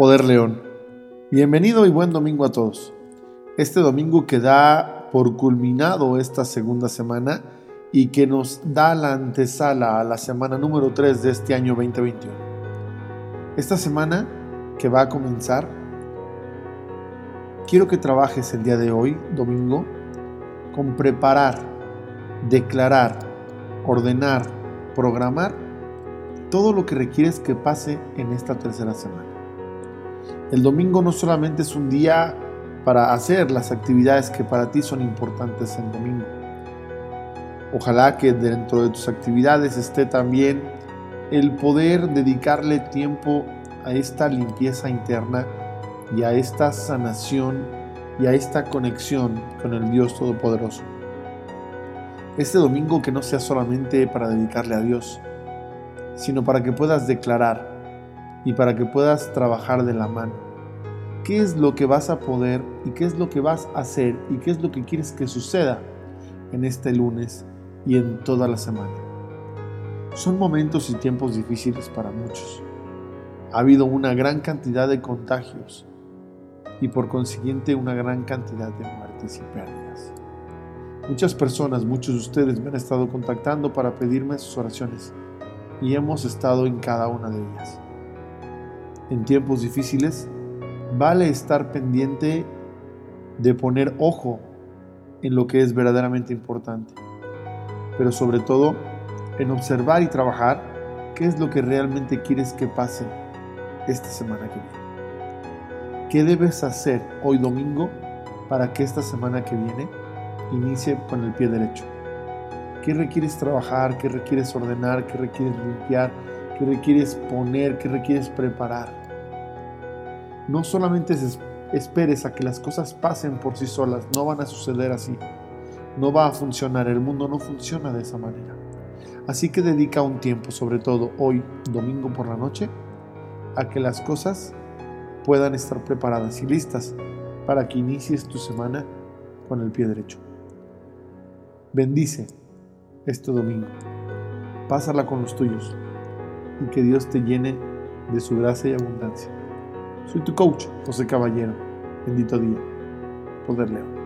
Poder León. Bienvenido y buen domingo a todos. Este domingo que da por culminado esta segunda semana y que nos da la antesala a la semana número 3 de este año 2021. Esta semana que va a comenzar, quiero que trabajes el día de hoy, domingo, con preparar, declarar, ordenar, programar todo lo que requieres que pase en esta tercera semana. El domingo no solamente es un día para hacer las actividades que para ti son importantes en domingo. Ojalá que dentro de tus actividades esté también el poder dedicarle tiempo a esta limpieza interna y a esta sanación y a esta conexión con el Dios Todopoderoso. Este domingo que no sea solamente para dedicarle a Dios, sino para que puedas declarar y para que puedas trabajar de la mano. ¿Qué es lo que vas a poder y qué es lo que vas a hacer y qué es lo que quieres que suceda en este lunes y en toda la semana? Son momentos y tiempos difíciles para muchos. Ha habido una gran cantidad de contagios y por consiguiente una gran cantidad de muertes y pérdidas. Muchas personas, muchos de ustedes me han estado contactando para pedirme sus oraciones y hemos estado en cada una de ellas. En tiempos difíciles, vale estar pendiente de poner ojo en lo que es verdaderamente importante, pero sobre todo en observar y trabajar qué es lo que realmente quieres que pase esta semana que viene. ¿Qué debes hacer hoy domingo para que esta semana que viene inicie con el pie derecho? ¿Qué requieres trabajar? ¿Qué requieres ordenar? ¿Qué requieres limpiar? ¿Qué requieres poner? ¿Qué requieres preparar? No solamente esperes a que las cosas pasen por sí solas, no van a suceder así. No va a funcionar, el mundo no funciona de esa manera. Así que dedica un tiempo, sobre todo hoy, domingo por la noche, a que las cosas puedan estar preparadas y listas para que inicies tu semana con el pie derecho. Bendice este domingo. Pásala con los tuyos y que Dios te llene de su gracia y abundancia. Soy tu coach, José Caballero. Bendito día. Poder León.